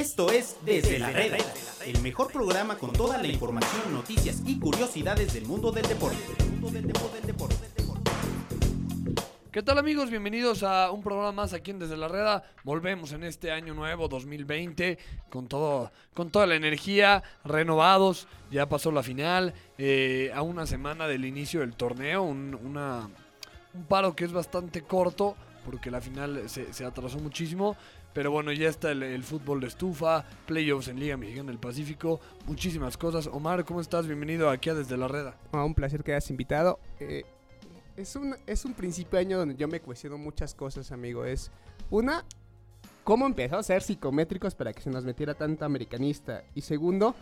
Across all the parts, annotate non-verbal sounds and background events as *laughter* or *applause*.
Esto es Desde la Reda, el mejor programa con toda la información, noticias y curiosidades del mundo del deporte. ¿Qué tal amigos? Bienvenidos a un programa más aquí en Desde la Reda. Volvemos en este año nuevo 2020 con todo, con toda la energía, renovados. Ya pasó la final, eh, a una semana del inicio del torneo, un, paro que es bastante corto porque la final se atrasó muchísimo. Pero bueno, ya está el, fútbol de estufa, playoffs en Liga Mexicana del Pacífico, muchísimas cosas. Omar, ¿cómo estás? Bienvenido aquí a Desde la Reda. Ah, un placer que hayas invitado. Eh, es, un, es un principio de año donde yo me cuestiono muchas cosas, amigo. Es una, cómo empezó a ser psicométricos para que se nos metiera tanto americanista. Y segundo,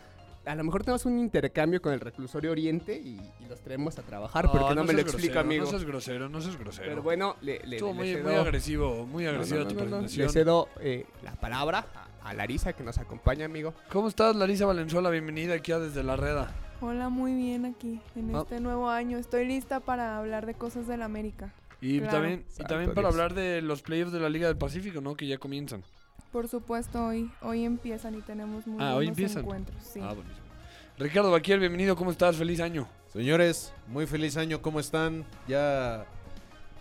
a lo mejor tenemos un intercambio con el reclusorio Oriente y, y los traemos a trabajar porque no, me lo explico, amigo. No seas grosero, no seas grosero. Pero bueno, le, le, Estuvo le muy, cedo, muy agresivo, muy No, no, agresiva no, tu no, no, presentación. le cedo eh, la palabra a, a Larisa que nos acompaña, amigo. ¿Cómo estás, Larisa Valenzuela? Bienvenida aquí a Desde la Reda. Hola, muy bien aquí en Ah. este nuevo año. Estoy lista para hablar de cosas del América. Y Claro. también, y Santo también para Dios. hablar de los playoffs de la Liga del Pacífico, ¿no? Que ya comienzan. Por supuesto, hoy, hoy empiezan y tenemos muy Ah, hoy buenos empiezan. encuentros. Sí. Ah, buenísimo. Ricardo Baquier, bienvenido, ¿cómo estás? Feliz año. Señores, muy feliz año, ¿cómo están? Ya,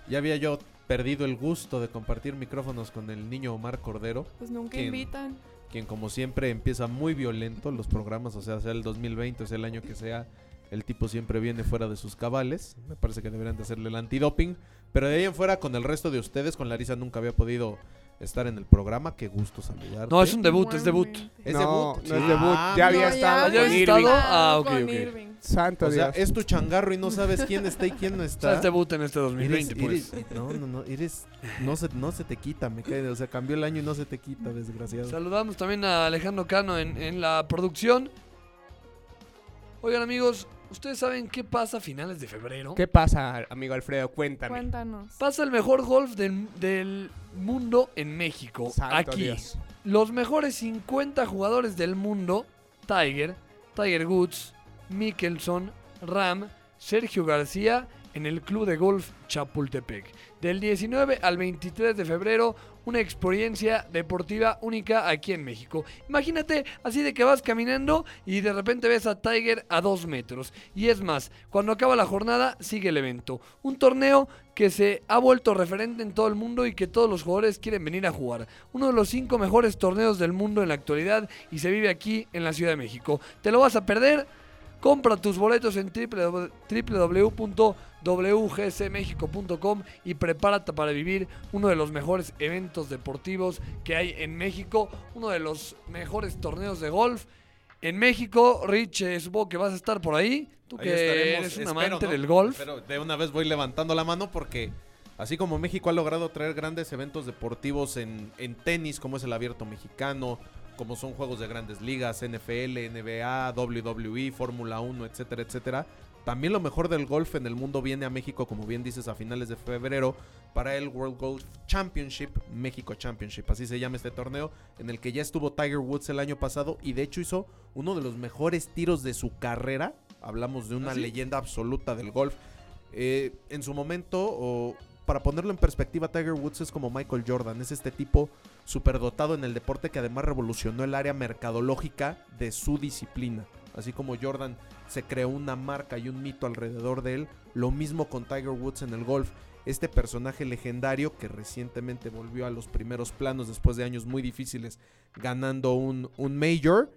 ya había yo perdido el gusto de compartir micrófonos con el niño Omar Cordero, Pues nunca invitan. quien como siempre empieza muy violento los programas, o sea, sea el 2020, sea el año que sea, el tipo siempre viene fuera de sus cabales. Me parece que deberían de hacerle el antidoping. Pero de ahí en fuera, con el resto de ustedes, con Larisa nunca había podido estar en el programa. Qué gusto saludarte. No, es un debut, es debut. ¿Es no, debut? no es debut. Ah, ya No, había estado ¿Ya Irving. estado? Ah, ok, ok. Santo O sea, Dios. es tu changarro y no sabes quién está y quién no O está. sea, es debut en este 2020, Eres- pues. eres- no, no, no, eres, no se, no se te quita, me cae, o sea, cambió el año y no se te quita, desgraciado. Saludamos también a Alejandro Cano en, en la producción. Oigan, amigos, ¿ustedes saben qué pasa a finales de febrero? ¿Qué pasa, amigo Alfredo? Cuéntame. Cuéntanos. Pasa el mejor golf del, del mundo en México. Santo aquí. Dios. Los mejores 50 jugadores del mundo, Tiger, Tiger Woods, Mickelson, Ram, Sergio García, en el Club de Golf Chapultepec. Del 19 al 23 de febrero, una experiencia deportiva única aquí en México. Imagínate así de que vas caminando y de repente ves a Tiger a dos metros. Y es más, cuando acaba la jornada sigue el evento. Un torneo que se ha vuelto referente en todo el mundo y que todos los jugadores quieren venir a jugar. Uno de los cinco mejores torneos del mundo en la actualidad y se vive aquí en la Ciudad de México. ¿Te lo vas a perder? Compra tus boletos en www- www.wgsmexico.com y prepárate para vivir uno de los mejores eventos deportivos que hay en México, uno de los mejores torneos de golf en México. Rich, eh, supongo que vas a estar por ahí. Tú Ahí que estaremos, eres un espero, amante ¿no? del golf. Pero de una vez voy levantando la mano porque así como México ha logrado traer grandes eventos deportivos en, en tenis, como es el abierto mexicano, como son juegos de grandes ligas, NFL, NBA, WWE, Fórmula 1, etcétera, etcétera. También lo mejor del golf en el mundo viene a México, como bien dices, a finales de febrero para el World Golf Championship, México Championship, así se llama este torneo, en el que ya estuvo Tiger Woods el año pasado y de hecho hizo uno de los mejores tiros de su carrera. Hablamos de una ¿Ah, sí? leyenda absoluta del golf. Eh, en su momento, o para ponerlo en perspectiva, Tiger Woods es como Michael Jordan, es este tipo superdotado en el deporte que además revolucionó el área mercadológica de su disciplina. Así como Jordan se creó una marca y un mito alrededor de él, lo mismo con Tiger Woods en el golf. Este personaje legendario que recientemente volvió a los primeros planos después de años muy difíciles ganando un, un major,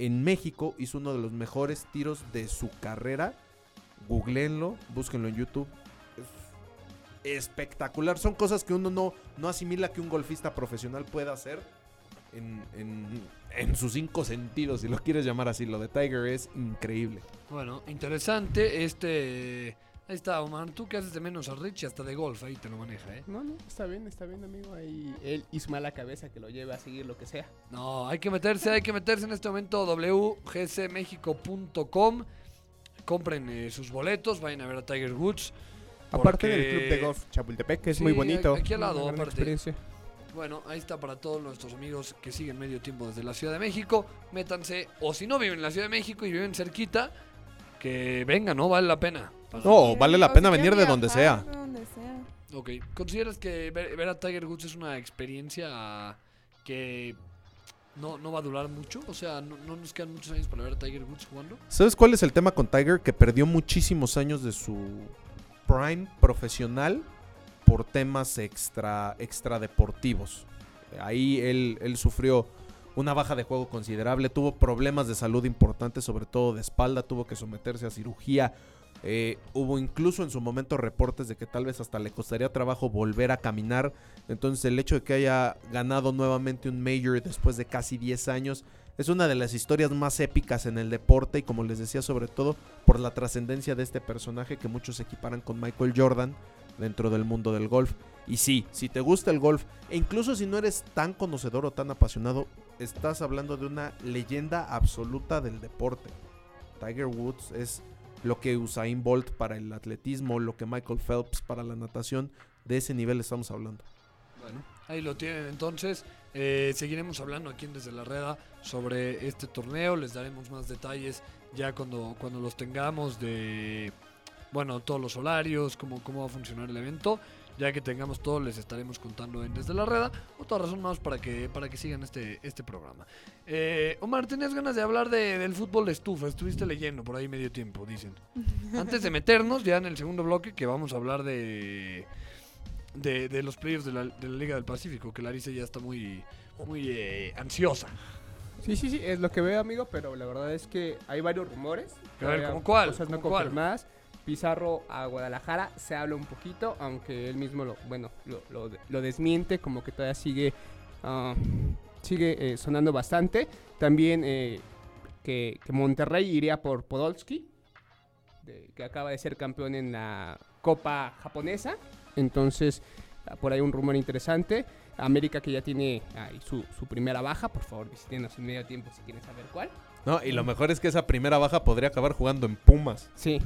en México hizo uno de los mejores tiros de su carrera. Googleenlo, búsquenlo en YouTube. Es espectacular. Son cosas que uno no, no asimila que un golfista profesional pueda hacer en, en- en sus cinco sentidos, si lo quieres llamar así. Lo de Tiger es increíble. Bueno, interesante. Este. Ahí está, Omar. Tú que haces de menos a Rich y hasta de golf, ahí te lo maneja, ¿eh? No, no, está bien, está bien, amigo. Ahí él y su mala cabeza que lo lleve a seguir lo que sea. No, hay que meterse, hay que meterse en este momento wgcmexico.com. Compren eh, sus boletos, vayan a ver a Tiger Woods. Aparte Porque- del club de golf Chapultepec, que es Sí, muy bonito. aquí al lado, aparte. experiencia. Bueno, ahí está para todos nuestros amigos que siguen medio tiempo desde la Ciudad de México. Métanse, o si no viven en la Ciudad de México y viven cerquita, que vengan, ¿no? Vale la pena. No, vale la pena venir de donde sea. de donde sea. Ok, ¿consideras que ver, ver a Tiger Woods es una experiencia que no, no va a durar mucho. O sea, no, no nos quedan muchos años para ver a Tiger Woods jugando. ¿Sabes cuál es el tema con Tiger? Que perdió muchísimos años de su prime profesional por temas extra, extra deportivos. Ahí él, él sufrió una baja de juego considerable, tuvo problemas de salud importantes, sobre todo de espalda, tuvo que someterse a cirugía. Eh, hubo incluso en su momento reportes de que tal vez hasta le costaría trabajo volver a caminar. Entonces el hecho de que haya ganado nuevamente un Major después de casi 10 años es una de las historias más épicas en el deporte y como les decía sobre todo por la trascendencia de este personaje que muchos equiparan con Michael Jordan dentro del mundo del golf. Y sí, si te gusta el golf e incluso si no eres tan conocedor o tan apasionado, estás hablando de una leyenda absoluta del deporte. Tiger Woods es lo que Usain Bolt para el atletismo, lo que Michael Phelps para la natación, de ese nivel estamos hablando. Bueno, ahí lo tienen entonces. Eh, seguiremos hablando aquí en Desde la Reda sobre este torneo. Les daremos más detalles ya cuando, cuando los tengamos de, bueno, todos los horarios, cómo, cómo va a funcionar el evento. Ya que tengamos todo, les estaremos contando en Desde la Reda. Otra razón más para que, para que sigan este, este programa. Eh, Omar, tenías ganas de hablar de- del fútbol de estufa. Estuviste leyendo por ahí medio tiempo, dicen. *laughs* Antes de meternos ya en el segundo bloque, que vamos a hablar de, de, de los playoffs de la, de la Liga del Pacífico, que Larissa ya está muy, muy eh, ansiosa. Sí, sí, sí, es lo que veo, amigo, pero la verdad es que hay varios rumores. A ver, ¿cómo cuál? Cosas no. Pizarro a Guadalajara se habla un poquito, aunque él mismo lo, bueno, lo, lo- lo desmiente, como que todavía sigue, ah, sigue eh, sonando bastante. También eh, que, que Monterrey iría por Podolski, de- que acaba de ser campeón en la Copa japonesa. Entonces, ah, por ahí un rumor interesante. América que ya tiene ahí su, su primera baja, por favor visítenos en medio tiempo si quieren saber cuál. No, y lo mejor es que esa primera baja podría acabar jugando en Pumas. Sí,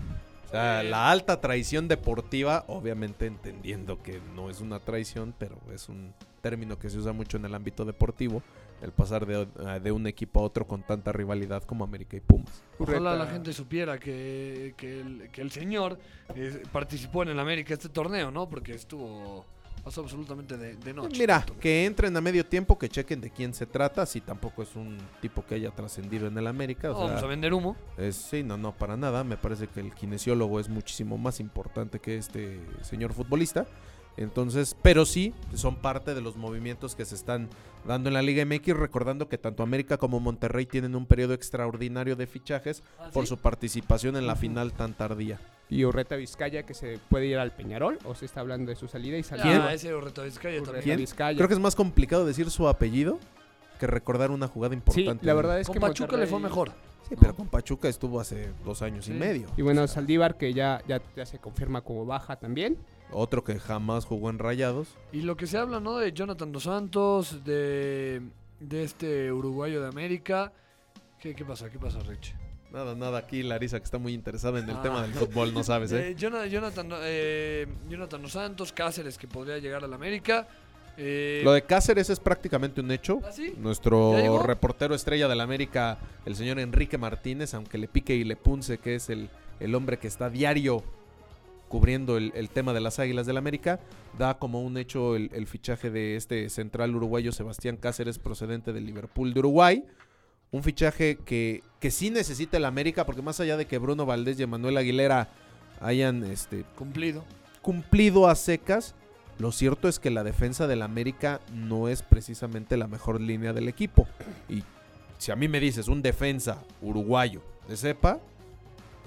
O sea, Eh. la alta traición deportiva, obviamente entendiendo que no es una traición, pero es un término que se usa mucho en el ámbito deportivo, el pasar de, de un equipo a otro con tanta rivalidad como América y Pumas. Ojalá la gente supiera que, que, el, que el señor eh, participó en el América este torneo, ¿no? Porque estuvo, pasó absolutamente de, de noche. Mira, que entren a medio tiempo, que chequen de quién se trata, si tampoco es un tipo que haya trascendido en el América. No O sea, vamos a vender humo. Es, sí, no, no, para nada. Me parece que el kinesiólogo es muchísimo más importante que este señor futbolista. Entonces, pero sí, son parte de los movimientos que se están dando en la Liga MX, recordando que tanto América como Monterrey tienen un periodo extraordinario de fichajes por su participación en la final tan tardía. y Urreta Vizcaya que se puede ir al Peñarol, o se está hablando de su salida y ¿Quién? salida. Ah, ese Urreta Vizcaya Urreta también. ¿Quién? Vizcaya. Creo que es más complicado decir su apellido que recordar una jugada Sí, importante. la verdad es Con que Pachuca le fue mejor. Sí, pero con Pachuca estuvo hace dos años y medio. Y bueno, Saldívar que ya, ya, ya se confirma como baja también. Otro que jamás jugó en Rayados. Y lo que se habla, ¿no? De Jonathan Dos Santos, de, de este uruguayo de América. ¿Qué, qué pasa? ¿Qué pasa, Rich? Nada, nada, aquí Larisa que está muy interesada en el Ah. tema del fútbol, no sabes, ¿eh? *laughs* Eh, Jona- Jonathan, eh, Jonathan Dos Santos, Cáceres que podría llegar al América. Eh, Lo de Cáceres es prácticamente un hecho. ¿Ah, sí? Nuestro reportero estrella del América, el señor Enrique Martínez, aunque le pique y le punce, que es el, el hombre que está diario cubriendo el, el tema de las Águilas del América, da como un hecho el, el fichaje de este central uruguayo Sebastián Cáceres procedente del Liverpool de Uruguay. Un fichaje que, que sí necesita el América, porque más allá de que Bruno Valdés y Emanuel Aguilera hayan este, Cumplido. cumplido a secas. Lo cierto es que la defensa del América no es precisamente la mejor línea del equipo. Y si a mí me dices un defensa uruguayo de cepa,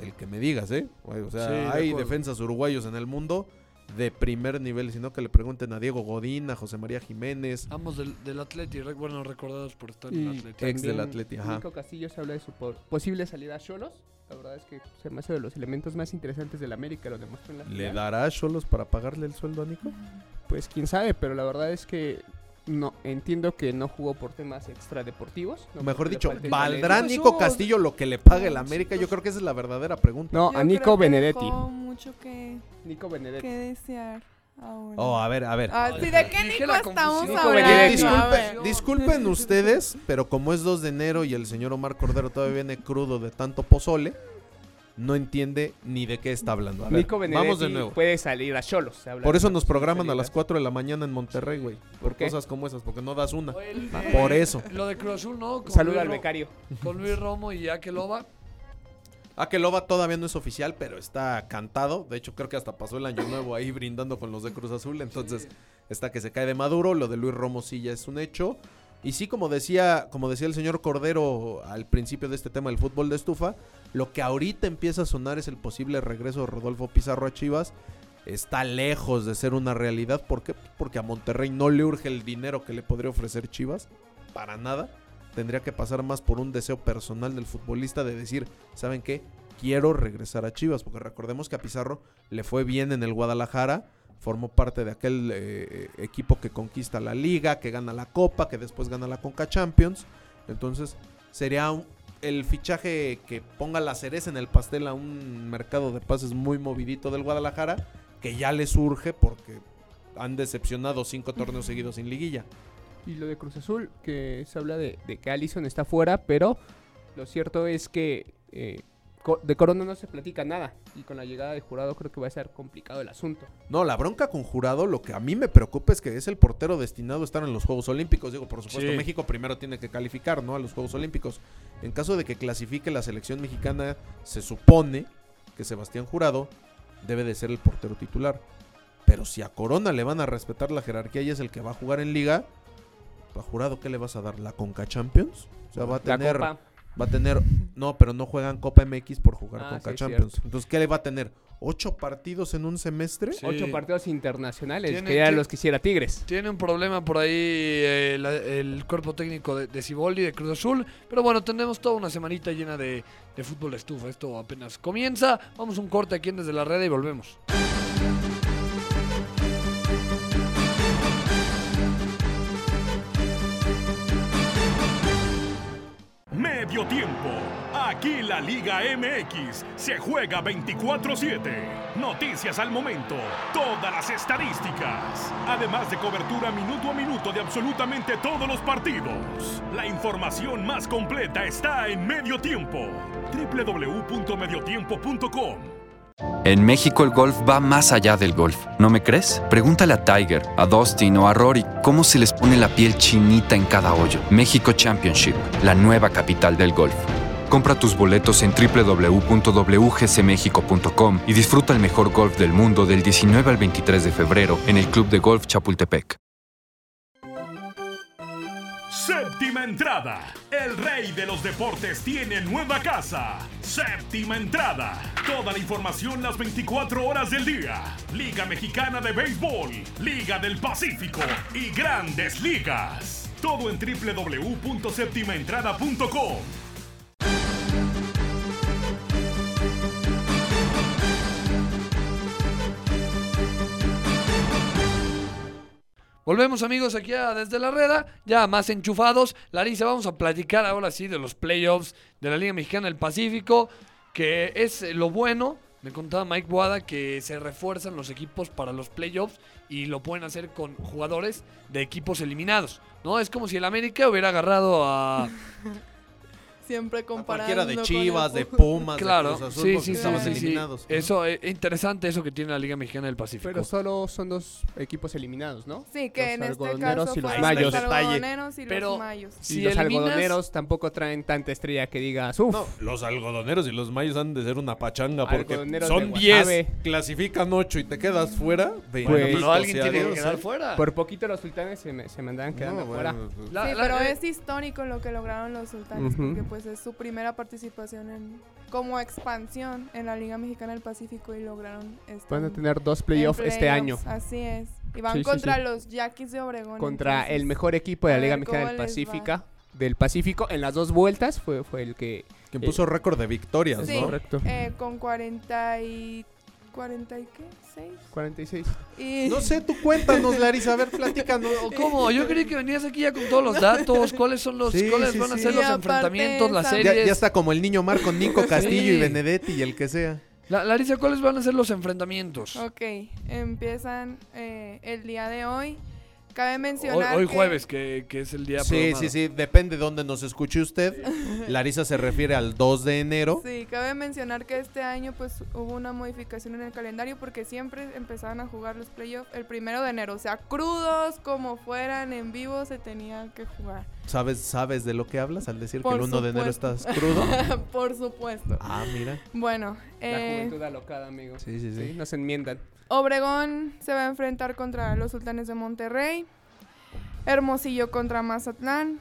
el que me digas, ¿eh? O sea, Sí, hay defensas uruguayos en el mundo de primer nivel, sino que le pregunten a Diego Godín, a José María Jiménez. Ambos del, del Atleti, bueno, recordados por estar en Y el Atleti. ex del Atleti, ajá. Nico Castillo se habla de su po- posible salida a Cholos. La verdad es que se me hace de los elementos más interesantes del América, lo demostró en la ¿Le final. dará a Cholos para pagarle el sueldo a Nico? Pues quién sabe, pero la verdad es que no entiendo que no jugó por temas extradeportivos. no Mejor dicho, ¿valdrá. Nico Castillo lo que le pague el América? Yo creo que esa es la verdadera pregunta. No, Yo a Nico Benedetti. mucho que, Nico Benedetti. que desear ahora. Oh, a ver, a ver. Ah, sí, ¿de qué Nico estamos. Nico hablando? Benedetti. A Disculpe- ver. *laughs* disculpen *laughs* ustedes, pero como es 2 de enero y el señor Omar Cordero todavía viene crudo de tanto pozole, no entiende ni de qué está hablando. A ver, Nico Benedetti vamos de nuevo. puede salir a Cholos. Por eso nos programan a las 4 de la mañana en Monterrey, güey. Por, cosas como esas, porque no das una. El- Por eso. Lo de Cruz Azul, ¿no? Con Saluda Luis al becario. Con Luis Romo y Akeloba. Akeloba todavía no es oficial, pero está cantado. De hecho, creo que hasta pasó el año nuevo ahí brindando con los de Cruz Azul. Entonces, está que se cae de Maduro. Lo de Luis Romo sí ya es un hecho. Y sí, como decía, como decía el señor Cordero al principio de este tema del fútbol de estufa, lo que ahorita empieza a sonar es el posible regreso de Rodolfo Pizarro a Chivas. Está lejos de ser una realidad. ¿Por qué? Porque a Monterrey no le urge el dinero que le podría ofrecer Chivas. Para nada. Tendría que pasar más por un deseo personal del futbolista de decir, ¿saben qué? Quiero regresar a Chivas. Porque recordemos que a Pizarro le fue bien en el Guadalajara. Formó parte de aquel eh, equipo que conquista la liga, que gana la copa, que después gana la Conca Champions. Entonces sería el fichaje que ponga la cereza en el pastel a un mercado de pases muy movidito del Guadalajara, que ya le surge porque han decepcionado cinco torneos seguidos sin liguilla. Y lo de Cruz Azul, que se habla de, que Allison está fuera, pero lo cierto es que eh, de Corona no se platica nada. Y con la llegada de jurado creo que va a ser complicado el asunto. No, la bronca con Jurado, lo que a mí me preocupa es que es el portero destinado a estar en los Juegos Olímpicos. Digo, por supuesto, Sí. México primero tiene que calificar, ¿no? A los Juegos Olímpicos. En caso de que clasifique la selección mexicana, se supone que Sebastián Jurado debe de ser el portero titular. Pero si a Corona le van a respetar la jerarquía y es el que va a jugar en liga, ¿a Jurado qué le vas a dar? ¿La Conca Champions? O sea, va a tener... Va a tener. No, pero no juegan Copa MX por jugar Ah, con sí, es Champions. cierto. Entonces, ¿qué le va a tener? ¿Ocho partidos en un semestre? Sí. ocho partidos internacionales, Tiene que ya que- los quisiera Tigres. Tiene un problema por ahí eh, la- el cuerpo técnico de, de Siboldi, de Cruz Azul. Pero bueno, tenemos toda una semanita llena de, de fútbol estufa. Esto apenas comienza. Vamos a un corte aquí en Desde la Red y volvemos. Medio tiempo. Aquí la Liga MX se juega 24-7. Noticias al momento. Todas las estadísticas. Además de cobertura minuto a minuto de absolutamente todos los partidos. La información más completa está en Medio Tiempo. www.mediotiempo.com En México el golf va más allá del golf. ¿No me crees? Pregúntale a Tiger, a Dustin o a Rory cómo se les pone la piel chinita en cada hoyo. México Championship, la nueva capital del golf. Compra tus boletos en www.wgcmexico.com y disfruta el mejor golf del mundo del 19 al 23 de febrero en el Club de Golf Chapultepec. Séptima entrada. El rey de los deportes tiene nueva casa. Séptima entrada. Toda la información las 24 horas del día. Liga Mexicana de Béisbol, Liga del Pacífico y Grandes Ligas. Todo en www.septimaentrada.com. Volvemos amigos aquí a Desde la Reda, ya más enchufados. Larisa, vamos a platicar ahora sí de los playoffs de la Liga Mexicana del Pacífico, que es eh, lo bueno. Me contaba Mike Boada que se refuerzan los equipos para los playoffs y lo pueden hacer con jugadores de equipos eliminados. ¿No? Es como si el América hubiera agarrado a. *laughs* Siempre comparando. cualquiera de con Chivas, el de Pumas, claro, de Cruz Azul, sí, porque sí, sí, estaban sí, sí. eliminados. ¿no? Eso, es interesante eso que tiene la Liga Mexicana del Pacífico. Pero solo son dos equipos eliminados, ¿no? Sí, que Los en este algodoneros caso y los mayos. los algodoneros y Pero- los mayos. Si y los eliminas- algodoneros tampoco traen tanta estrella que digas, uff, No, los algodoneros y los mayos han de ser una pachanga porque son Guasave. 10, clasifican 8 y te quedas fuera. Pues- pero alguien tiene que quedar ¿eh? fuera. por poquito los sultanes se me, se me andaban quedando No, fuera. bueno, pues, La- sí, la- pero eh, es histórico lo que lograron los sultanes, porque pues es su primera participación en, como expansión en la Liga Mexicana del Pacífico y lograron estar Van a en- tener dos playoffs este año Así es. Y van Sí, sí, contra sí. los Yaquis de Obregón. contra entonces, el mejor equipo de la Liga Mexicana del va. Pacífico. Del Pacífico en las dos vueltas fue, fue el que quien puso récord de victorias, Sí. ¿no? correcto. eh, con 40 y... ¿40 y qué? ¿6? 46. Y... No sé, tú cuéntanos, Larisa, a ver, platícanos. ¿O *laughs* ¿Cómo? Yo creí que venías aquí ya con todos los datos. ¿Cuáles son los, Sí, cuáles sí, van a ser los enfrentamientos, las Ya, series? ya está como el niño Mar con Nico *laughs* Castillo Sí. y Benedetti y el que sea. La- Larisa, ¿cuáles van a ser los enfrentamientos? Ok, empiezan eh, el día de hoy. Cabe mencionar hoy que- jueves, que, que es el día Sí, programado. sí, sí, depende de dónde nos escuche usted. Larisa se refiere al 2 de enero. Sí, cabe mencionar que este año pues hubo una modificación en el calendario porque siempre empezaban a jugar los playoffs el primero de enero. O sea, crudos como fueran en vivo se tenían que jugar. ¿Sabes, ¿Sabes de lo que hablas al decir que el 1 de enero estás crudo? *laughs* Por supuesto. Ah, mira. Bueno, La eh, juventud alocada, amigo. Sí, sí, sí. Sí, nos enmiendan. Obregón se va a enfrentar contra los Sultanes de Monterrey. Hermosillo contra Mazatlán.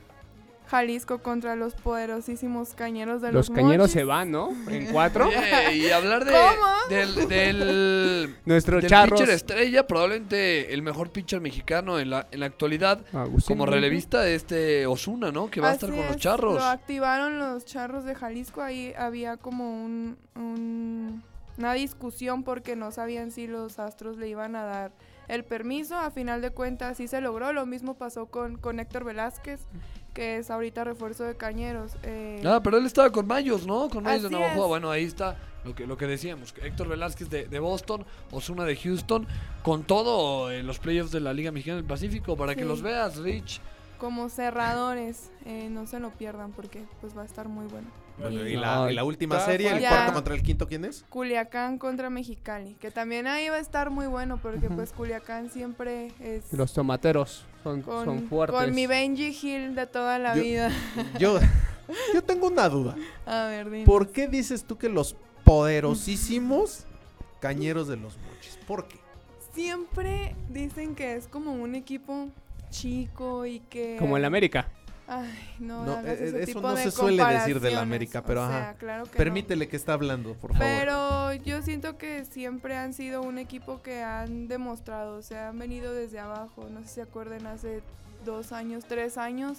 Jalisco contra los poderosísimos Cañeros de los, Los cañeros Mochis. se van, ¿no? En cuatro. *laughs* Oye, y hablar de, ¿Cómo? del, del, *laughs* Nuestro del charros. pitcher estrella, probablemente el mejor pitcher mexicano en la, en la actualidad, Agustín como relevista de este Osuna, ¿no? Que va a estar con los charros. Lo activaron los charros de Jalisco. Ahí había como un, un- una discusión porque no sabían si los astros le iban a dar el permiso. A final de cuentas sí se logró. Lo mismo pasó con, con Héctor Velázquez, que es ahorita refuerzo de Cañeros. Eh, Ah, pero él estaba con Mayos, ¿no? Con Mayos de Navajo. es. Bueno, ahí está lo que, lo que decíamos. Héctor Velázquez de, de Boston, Osuna de Houston, con todo en los playoffs de la Liga Mexicana del Pacífico, para que los veas, Rich. como cerradores. eh, no se lo pierdan porque pues va a estar muy bueno. Bueno, Y y, la, y la última serie, el cuarto contra el quinto, ¿quién es? Culiacán contra Mexicali, que también ahí va a estar muy bueno porque pues Culiacán siempre es Los tomateros son, con, son fuertes. con mi Benji Hill de toda la Yo- vida. *laughs* Yo, yo tengo una duda. *laughs* A ver, dime. ¿Por qué dices tú que los poderosísimos cañeros de los mochis? ¿Por qué? Siempre dicen que es como un equipo chico y que... Como el América. Ay, no, eh, ese eso tipo no de se suele decir del comparaciones. América, pero O ajá. sea, claro que no. Permítele que está hablando, por favor. Pero yo siento que siempre han sido un equipo que han demostrado, o sea, han venido desde abajo. No sé si se acuerdan, hace dos años, tres años,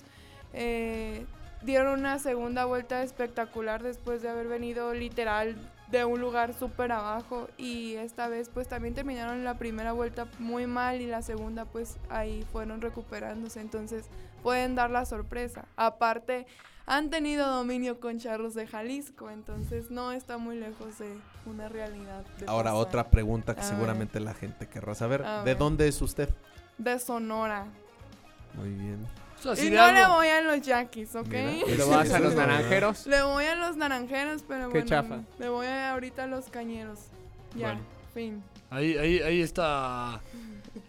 eh, dieron una segunda vuelta espectacular después de haber venido literal de un lugar súper abajo y esta vez pues también terminaron la primera vuelta muy mal y la segunda pues ahí fueron recuperándose entonces pueden dar la sorpresa aparte han tenido dominio con Charros de Jalisco, entonces no está muy lejos de una realidad. de Ahora pasar. otra pregunta que A seguramente la gente querrá saber. A ¿De ver. dónde es usted? De Sonora. Muy bien. Y no le voy a los Yaquis, ¿ok? Eso- lo vas a los naranjeros. Le voy a los naranjeros, pero Qué bueno, chafa. le voy a ahorita a los cañeros. Ya, Bueno. fin. Ahí, ahí, ahí está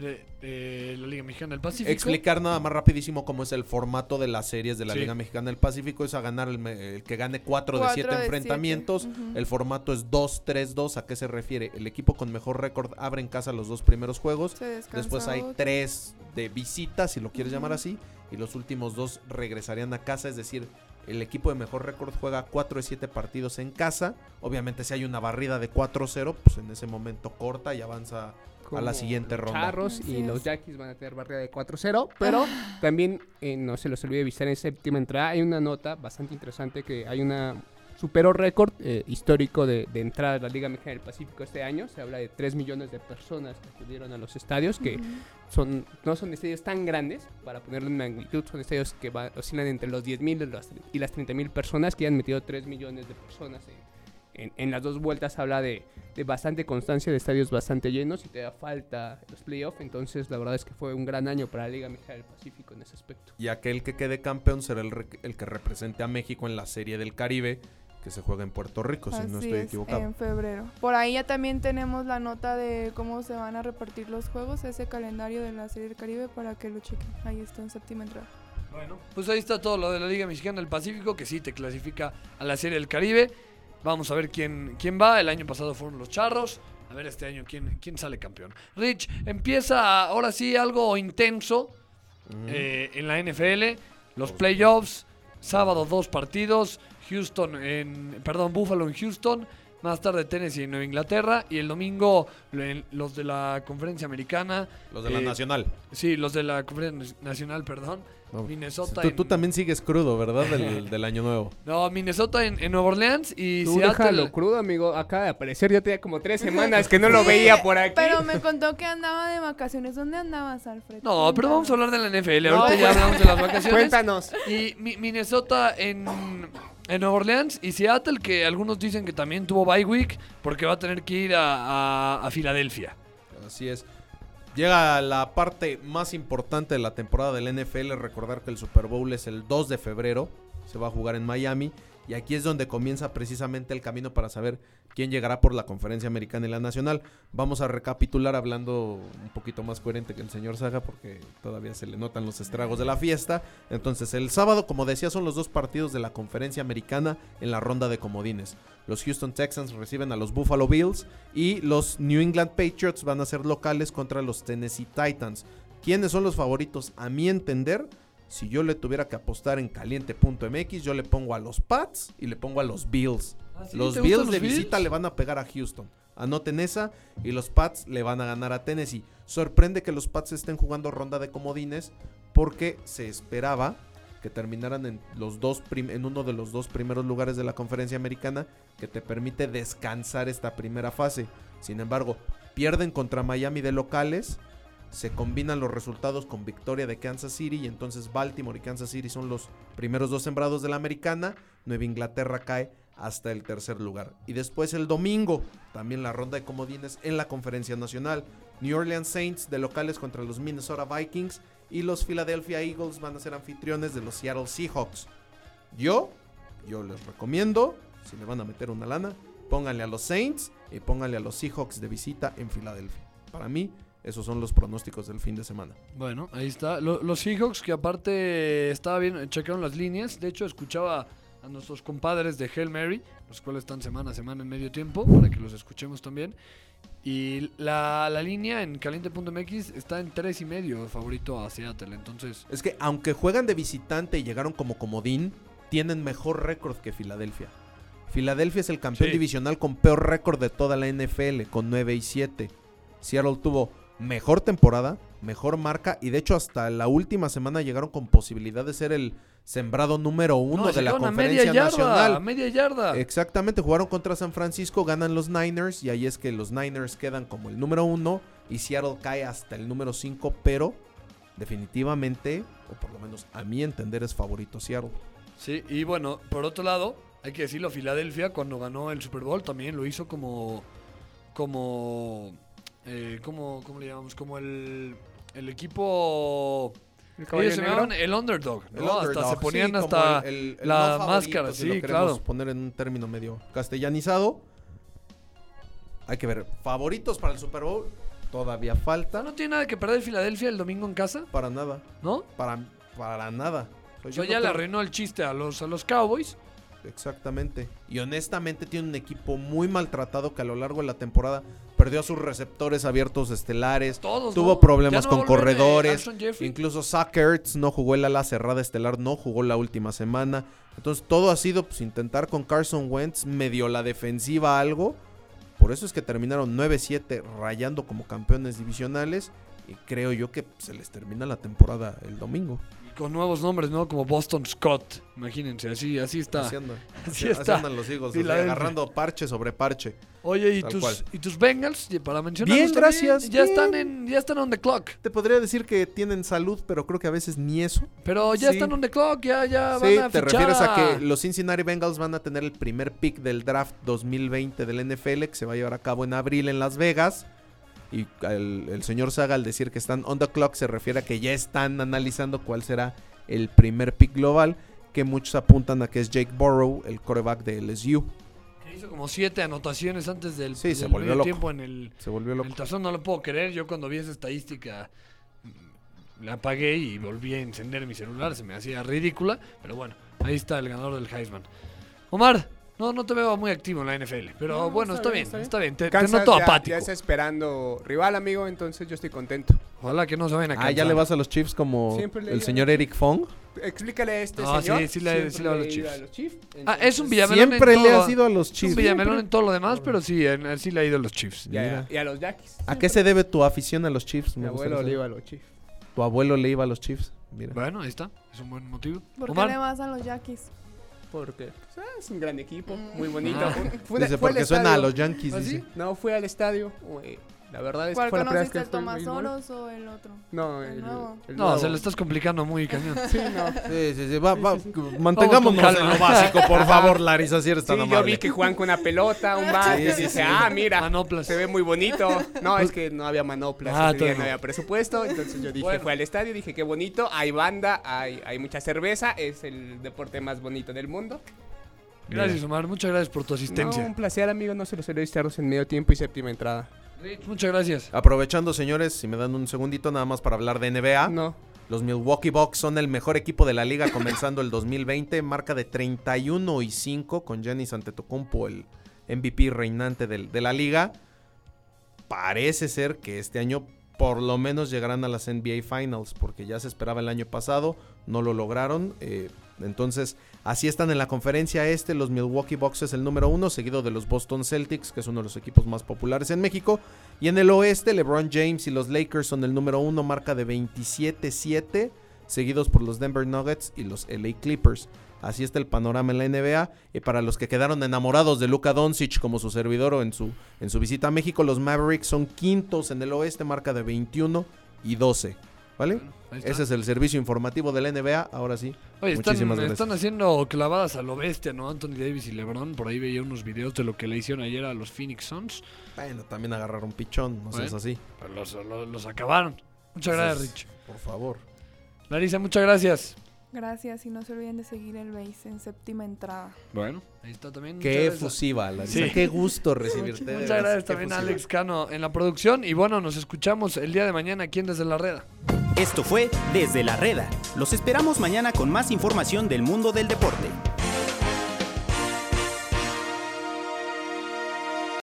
eh, eh, la Liga Mexicana del Pacífico. Explicar nada más rapidísimo cómo es el formato de las series de la Sí. Liga Mexicana del Pacífico. Es a ganar el, me- el que gane 4 de Cuatro 7 de enfrentamientos. siete. El formato es 2-3-2. ¿A qué se refiere? El equipo con mejor récord abre en casa los dos primeros juegos. Después hay otro. tres de visita, si lo quieres llamar así. Y los últimos dos regresarían a casa. Es decir, el equipo de mejor récord juega 4 de 7 partidos en casa. Obviamente, si hay una barrida de 4-0, pues en ese momento corta y avanza a la siguiente los ronda. Charros y los Yaquis van a tener barrera de 4-0, pero también eh, no se los olvide visitar en séptima entrada. Hay una nota bastante interesante que hay una superó récord eh, histórico de, de entrada a la Liga Mexicana del Pacífico este año. Se habla de 3 millones de personas que acudieron a los estadios, que Ujú. son no son estadios tan grandes, para ponerlo en magnitud, son estadios que va- oscilan entre los 10.000 y las- y las 30.000 personas, que han metido 3 millones de personas en, en, en las dos vueltas. Habla de, de bastante constancia, de estadios bastante llenos y te da falta los playoffs. Entonces, la verdad es que fue un gran año para la Liga Mexicana del Pacífico en ese aspecto. Y aquel que quede campeón será el, re- el que represente a México en la Serie del Caribe, que se juega en Puerto Rico, si no estoy es, equivocado. En febrero. Por ahí ya también tenemos la nota de cómo se van a repartir los juegos, ese calendario de la Serie del Caribe para que lo chequen. Ahí está en séptima entrada. Bueno, pues ahí está todo lo de la Liga Mexicana del Pacífico, que sí te clasifica a la Serie del Caribe. Vamos a ver quién, quién va. El año pasado fueron los Charros. A ver este año quién, quién sale campeón. Rich, empieza ahora sí algo intenso eh, en la NFL. Los playoffs, sábado dos partidos. Houston en, perdón, Buffalo en Houston. Más tarde Tennessee en Nueva Inglaterra. Y el domingo los de la conferencia americana. Los de la eh, Nacional. Sí, los de la conferencia nacional, perdón. Minnesota Tú, tú en- también sigues crudo, ¿verdad? Del, *laughs* del año nuevo. No, Minnesota en, en Nueva Orleans y Tú Seattle. déjalo crudo, amigo. Acaba de aparecer. Yo tenía como tres semanas que no lo veía *laughs* por aquí. Pero me contó que andaba de vacaciones. ¿Dónde andabas, Alfred? No, pero vamos a hablar de la NFL. No, Ahorita ya pues, hablamos de las vacaciones. Cuéntanos. Y Mi- Minnesota en, en Nueva Orleans y Seattle, que algunos dicen que también tuvo bye week porque va a tener que ir a, a- a Filadelfia. Así es. Llega la parte más importante de la temporada del NFL. Recordar que el Super Bowl es el 2 de febrero. Se va a jugar en Miami. Y aquí es donde comienza precisamente el camino para saber quién llegará por la conferencia americana y la nacional. Vamos a recapitular hablando un poquito más coherente que el señor Saga porque todavía se le notan los estragos de la fiesta. Entonces el sábado, como decía, son los dos partidos de la conferencia americana en la ronda de comodines. Los Houston Texans reciben a los Buffalo Bills y los New England Patriots van a ser locales contra los Tennessee Titans. ¿Quiénes son los favoritos? A mi entender, si yo le tuviera que apostar en caliente.mx, yo le pongo a los Pats y le pongo a los Bills. ¿Ah, sí? Los ¿Te Bills de visita le van a pegar a Houston. Anoten esa y los Pats le van a ganar a Tennessee. Sorprende que los Pats estén jugando ronda de comodines porque se esperaba que terminaran en los dos en uno de los dos primeros lugares de la conferencia americana que te permite descansar esta primera fase. Sin embargo, pierden contra Miami de locales, se combinan los resultados con victoria de Kansas City y entonces Baltimore y Kansas City son los primeros dos sembrados de la americana. Nueva Inglaterra cae hasta el tercer lugar. Y después el domingo, también la ronda de comodines en la conferencia nacional. New Orleans Saints de locales contra los Minnesota Vikings y los Philadelphia Eagles van a ser anfitriones de los Seattle Seahawks. Yo, yo les recomiendo, si le van a meter una lana, pónganle a los Saints y pónganle a los Seahawks de visita en Filadelfia. Para mí, esos son los pronósticos del fin de semana. Bueno, ahí está. Lo- los Seahawks que aparte estaba bien, checaron las líneas. De hecho, escuchaba a nuestros compadres de Hail Mary, los cuales están semana a semana en medio tiempo, para que los escuchemos también. Y la, la línea en caliente.mx está en tres y medio favorito a Seattle. Entonces, Es que aunque juegan de visitante y llegaron como comodín, tienen mejor récord que Filadelfia. Filadelfia es el campeón Sí. divisional con peor récord de toda la NFL, con 9 y 7. Seattle tuvo mejor temporada, mejor marca y de hecho hasta la última semana llegaron con posibilidad de ser el sembrado número uno no, de la conferencia media yarda, a nacional. media yarda. Exactamente, jugaron contra San Francisco, ganan los Niners y ahí es que los Niners quedan como el número uno y Seattle cae hasta el número 5, pero definitivamente, o por lo menos a mi entender, es favorito Seattle. Sí, y bueno, por otro lado, hay que decirlo, Filadelfia cuando ganó el Super Bowl también lo hizo como, como, eh, como, ¿cómo le llamamos? Como el, el equipo, El ellos se negro. llamaban el underdog, ¿no? El hasta underdog, se ponían sí, hasta el- el- el la favorito, máscara, si sí, lo queremos claro. poner en un término medio castellanizado. Hay que ver, favoritos para el Super Bowl, todavía falta. No tiene nada que perder Filadelfia el domingo en casa, Para nada, ¿no? para, para nada. O sea, O ya no le arruinó el chiste a los, a los Cowboys. Exactamente. Y honestamente tiene un equipo muy maltratado que a lo largo de la temporada perdió a sus receptores abiertos estelares. Todos, Tuvo ¿no? problemas no con corredores. Incluso Zach Ertz no jugó el ala cerrada estelar, no jugó la última semana. Entonces todo ha sido pues, intentar con Carson Wentz medio la defensiva algo. Por eso es que terminaron 9-7 rayando como campeones divisionales. Y creo yo que se les termina la temporada el domingo. Con nuevos nombres, ¿no? Como Boston Scott. Imagínense, así, así está. Así andan, *laughs* Así así- está. andan los Eagles, así, Filadelfia. agarrando parche sobre parche. Oye, ¿y cual. tus, ¿y tus Bengals? Para mencionar. Bien, gracias, Ya bien. están en, ya están on the clock. Te podría decir que tienen salud, pero creo que a veces ni eso. Pero ya Sí. están on the clock, ya, ya Sí, van a te fichar refieres a que los Cincinnati Bengals van a tener el primer pick del draft 2020 del NFL que se va a llevar a cabo en abril en Las Vegas. Y el, el señor Saga al decir que están on the clock se refiere a que ya están analizando cuál será el primer pick global que muchos apuntan a que es Jake Burrow, el quarterback de LSU. Que hizo como siete anotaciones antes del, Sí, se volvió loco. tiempo en el, Se volvió loco. el tazón. No lo puedo creer. Yo cuando vi esa estadística mm, la apagué y volví a encender mi celular. Se me hacía ridícula. Pero bueno, ahí está el ganador del Heisman. Omar, no, no te veo muy activo en la NFL. Pero No, bueno, está, está bien, bien, está bien. Te, te Kansas noto ya, apático. ya está esperando rival, amigo, entonces yo estoy contento. Ojalá que no se vayan a Ah, cansar. ya le vas a los Chiefs como el digo. señor Eric Fong. Explícale a este No, señor. sí, sí le- siempre sí le va a los Chiefs. Chiefs, Ah, es un Villamelón Siempre en le todo. has ido a los Es un Chiefs. Villamelón en todo lo demás, pero sí, en, en sí le ha ido a los Chiefs. Y a, Mira. y a los Jackies. ¿A qué se debe tu afición a los Chiefs? Mi abuelo le iba a los Chiefs. Tu abuelo le iba a los Chiefs. Mira. Bueno, ahí está. Es un buen motivo. ¿Por qué le vas a los Yaquis? Porque pues, ah, es un gran equipo, muy bonito. Ah. Fue- fue- Dice, fue porque suena a los Yankees, ¿Ah, sí? No, fue al estadio. eh, La verdad es que ¿Cuál fue la primera vez que el Tomás béisbol. Oros o el otro? No, El el, nuevo. el No, se lo estás complicando muy *laughs* cañón. Sí, no. Sí, sí, sí. Va, va, Mantengámonos en lo básico, por favor, Larisa, si eres Sí, tan yo amable. vi que juegan con una pelota, un bate, Sí, y sí. ah, mira, Manoplas. se ve muy bonito. No, es que no había manoplas, Ah, ese día no había presupuesto, entonces yo dije, Bueno. fue al estadio, dije, qué bonito, hay banda, hay, hay mucha cerveza, es el deporte más bonito del mundo. Gracias, Omar. Muchas gracias por tu No, asistencia. un placer, amigo, no se los estarlos en medio tiempo y séptima entrada. Rich, muchas gracias. Aprovechando, señores, si me dan un segundito nada más para hablar de NBA. No, Los Milwaukee Bucks son el mejor equipo de la liga *laughs* comenzando el 2020, marca de 31 y 5 con Giannis Antetokounmpo, el MVP reinante del- de la liga. Parece ser que este año por lo menos llegarán a las NBA Finals, porque ya se esperaba el año pasado, no lo lograron. eh, entonces, así están en la conferencia este. Los Milwaukee Bucks el número uno, seguido de los Boston Celtics, que es uno de los equipos más populares en México. Y en el oeste, LeBron James y los Lakers son el número uno, marca de 27-7, seguidos por los Denver Nuggets y los LA Clippers. Así está el panorama en la NBA. Y para los que quedaron enamorados de Luka Doncic como su servidor o en su, en su visita a México, los Mavericks son quintos en el oeste, marca de 21 y 12. ¿Vale? Ese es el servicio informativo de la NBA. Ahora sí. Oye, están, Muchísimas gracias. están haciendo clavadas a lo bestia, ¿no? Anthony Davis y LeBron. Por ahí veía unos videos de lo que le hicieron ayer a los Phoenix Suns. Bueno, también agarraron pichón, no seas Bueno. así. Pero los, los- los acabaron. Muchas gracias, Rich. Por favor. Larisa, muchas gracias. Gracias y no se olviden de seguir el base en séptima entrada. Bueno, ahí está también. Qué gracias. efusiva, Larisa. Sí. Qué gusto *laughs* recibirte. Muchas gracias qué también a. Alex Cano en la producción. Y bueno, nos escuchamos el día de mañana aquí en Desde la Reda. Esto fue Desde la Reda. Los esperamos mañana con más información del mundo del deporte.